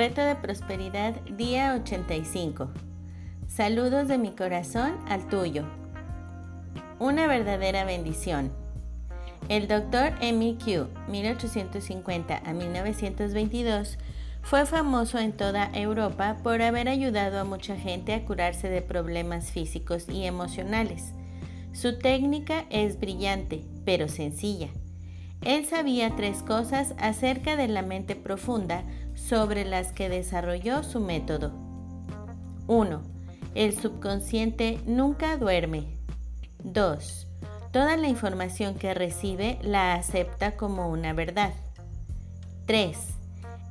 Reto de Prosperidad, día 85. Saludos de mi corazón al tuyo. Una verdadera bendición. El doctor Emil Q, 1850 a 1922, fue famoso en toda Europa por haber ayudado a mucha gente a curarse de problemas físicos y emocionales. Su técnica es brillante, pero sencilla. Él sabía tres cosas acerca de la mente profunda sobre las que desarrolló su método. 1. El subconsciente nunca duerme. 2. Toda la información que recibe la acepta como una verdad. 3.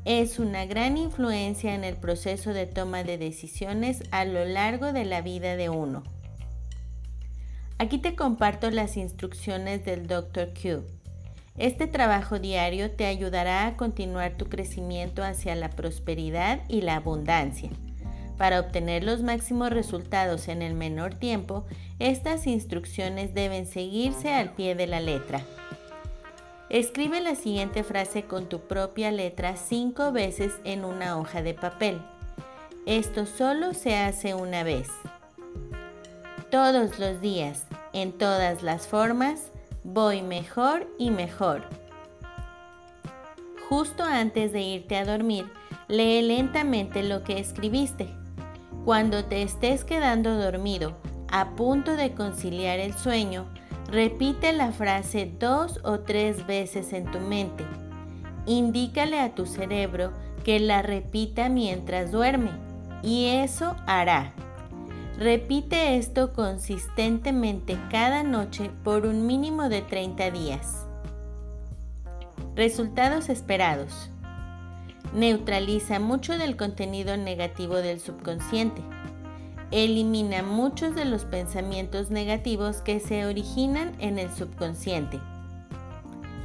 Es una gran influencia en el proceso de toma de decisiones a lo largo de la vida de uno. Aquí te comparto las instrucciones del Dr. Q este trabajo diario te ayudará a continuar tu crecimiento hacia la prosperidad y la abundancia. Para obtener los máximos resultados en el menor tiempo, estas instrucciones deben seguirse al pie de la letra. Escribe la siguiente frase con tu propia letra cinco veces en una hoja de papel. Esto solo se hace una vez. Todos los días, en todas las formas, voy mejor y mejor. Justo antes de irte a dormir, lee lentamente lo que escribiste. Cuando te estés quedando dormido, a punto de conciliar el sueño, repite la frase dos o tres veces en tu mente. Indícale a tu cerebro que la repita mientras duerme y eso hará. Repite esto consistentemente cada noche por un mínimo de 30 días. Resultados esperados. Neutraliza mucho del contenido negativo del subconsciente. Elimina muchos de los pensamientos negativos que se originan en el subconsciente.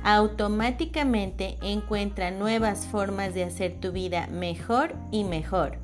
Automáticamente encuentra nuevas formas de hacer tu vida mejor y mejor.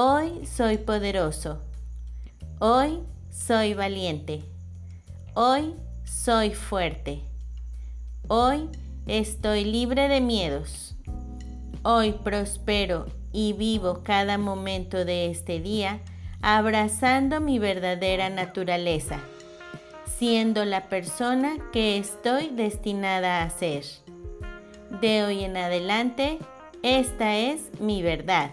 Hoy soy poderoso. Hoy soy valiente. Hoy soy fuerte. Hoy estoy libre de miedos. Hoy prospero y vivo cada momento de este día abrazando mi verdadera naturaleza, siendo la persona que estoy destinada a ser. De hoy en adelante, esta es mi verdad.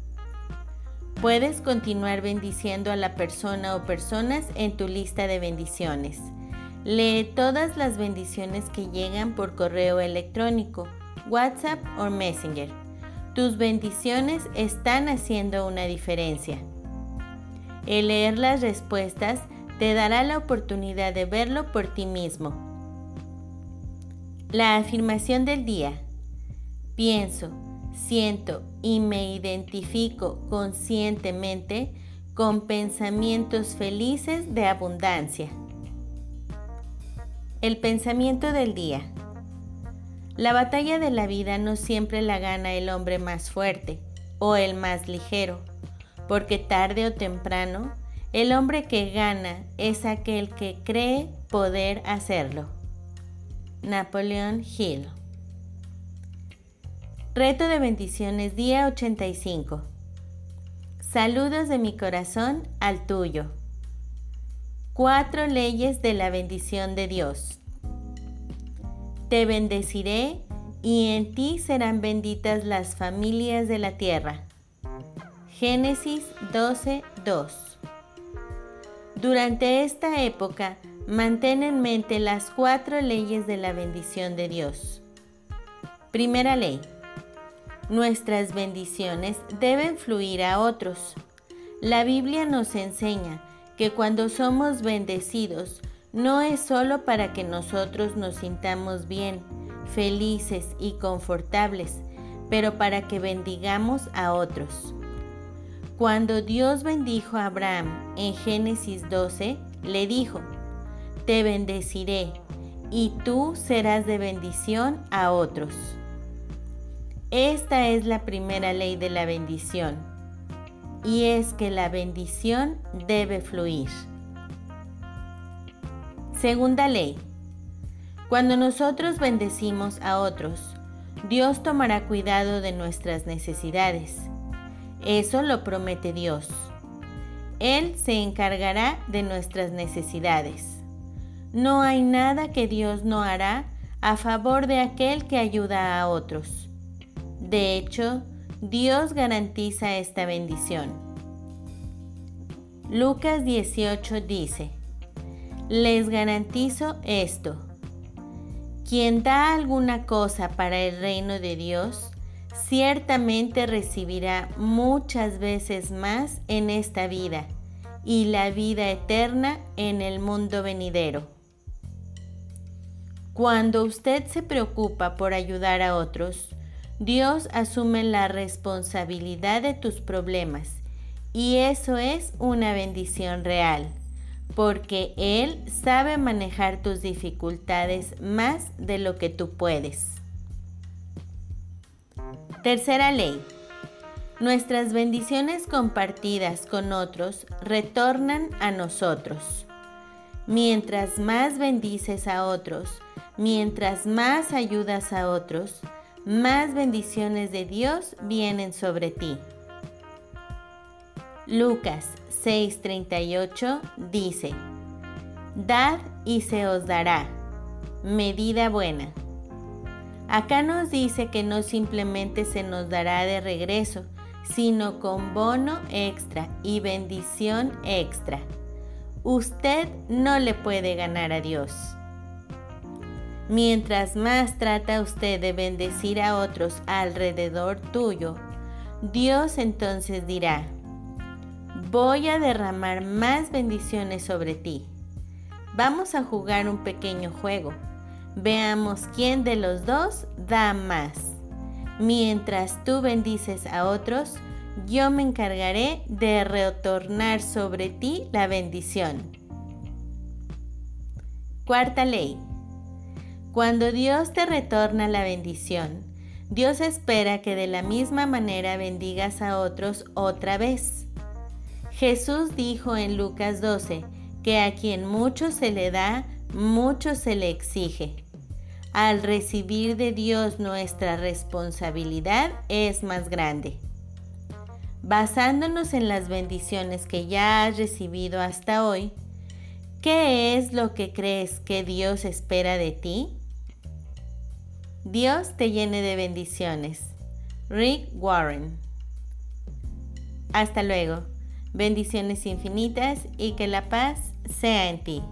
Puedes continuar bendiciendo a la persona o personas en tu lista de bendiciones. Lee todas las bendiciones que llegan por correo electrónico, WhatsApp o Messenger. Tus bendiciones están haciendo una diferencia. El leer las respuestas te dará la oportunidad de verlo por ti mismo. La afirmación del día. Pienso, siento y me identifico conscientemente con pensamientos felices de abundancia. El pensamiento del día. La batalla de la vida no siempre la gana el hombre más fuerte o el más ligero, porque tarde o temprano el hombre que gana es aquel que cree poder hacerlo. Napoleón Hill Reto de bendiciones día 85. Saludos de mi corazón al tuyo. Cuatro leyes de la bendición de Dios. Te bendeciré y en ti serán benditas las familias de la tierra. Génesis 12, 2. Durante esta época, mantén en mente las cuatro leyes de la bendición de Dios. Primera ley. Nuestras bendiciones deben fluir a otros. La Biblia nos enseña que cuando somos bendecidos, no es solo para que nosotros nos sintamos bien, felices y confortables, pero para que bendigamos a otros. Cuando Dios bendijo a Abraham en Génesis 12, le dijo, Te bendeciré y tú serás de bendición a otros. Esta es la primera ley de la bendición, y es que la bendición debe fluir. Segunda ley. Cuando nosotros bendecimos a otros, Dios tomará cuidado de nuestras necesidades. Eso lo promete Dios. Él se encargará de nuestras necesidades. No hay nada que Dios no hará a favor de aquel que ayuda a otros. De hecho, Dios garantiza esta bendición. Lucas 18 dice, les garantizo esto. Quien da alguna cosa para el reino de Dios, ciertamente recibirá muchas veces más en esta vida y la vida eterna en el mundo venidero. Cuando usted se preocupa por ayudar a otros, Dios asume la responsabilidad de tus problemas y eso es una bendición real porque Él sabe manejar tus dificultades más de lo que tú puedes. Tercera ley. Nuestras bendiciones compartidas con otros retornan a nosotros. Mientras más bendices a otros, mientras más ayudas a otros, más bendiciones de Dios vienen sobre ti. Lucas 6:38 dice, Dad y se os dará, medida buena. Acá nos dice que no simplemente se nos dará de regreso, sino con bono extra y bendición extra. Usted no le puede ganar a Dios. Mientras más trata usted de bendecir a otros alrededor tuyo, Dios entonces dirá, voy a derramar más bendiciones sobre ti. Vamos a jugar un pequeño juego. Veamos quién de los dos da más. Mientras tú bendices a otros, yo me encargaré de retornar sobre ti la bendición. Cuarta ley. Cuando Dios te retorna la bendición, Dios espera que de la misma manera bendigas a otros otra vez. Jesús dijo en Lucas 12 que a quien mucho se le da, mucho se le exige. Al recibir de Dios nuestra responsabilidad es más grande. Basándonos en las bendiciones que ya has recibido hasta hoy, ¿qué es lo que crees que Dios espera de ti? Dios te llene de bendiciones. Rick Warren. Hasta luego. Bendiciones infinitas y que la paz sea en ti.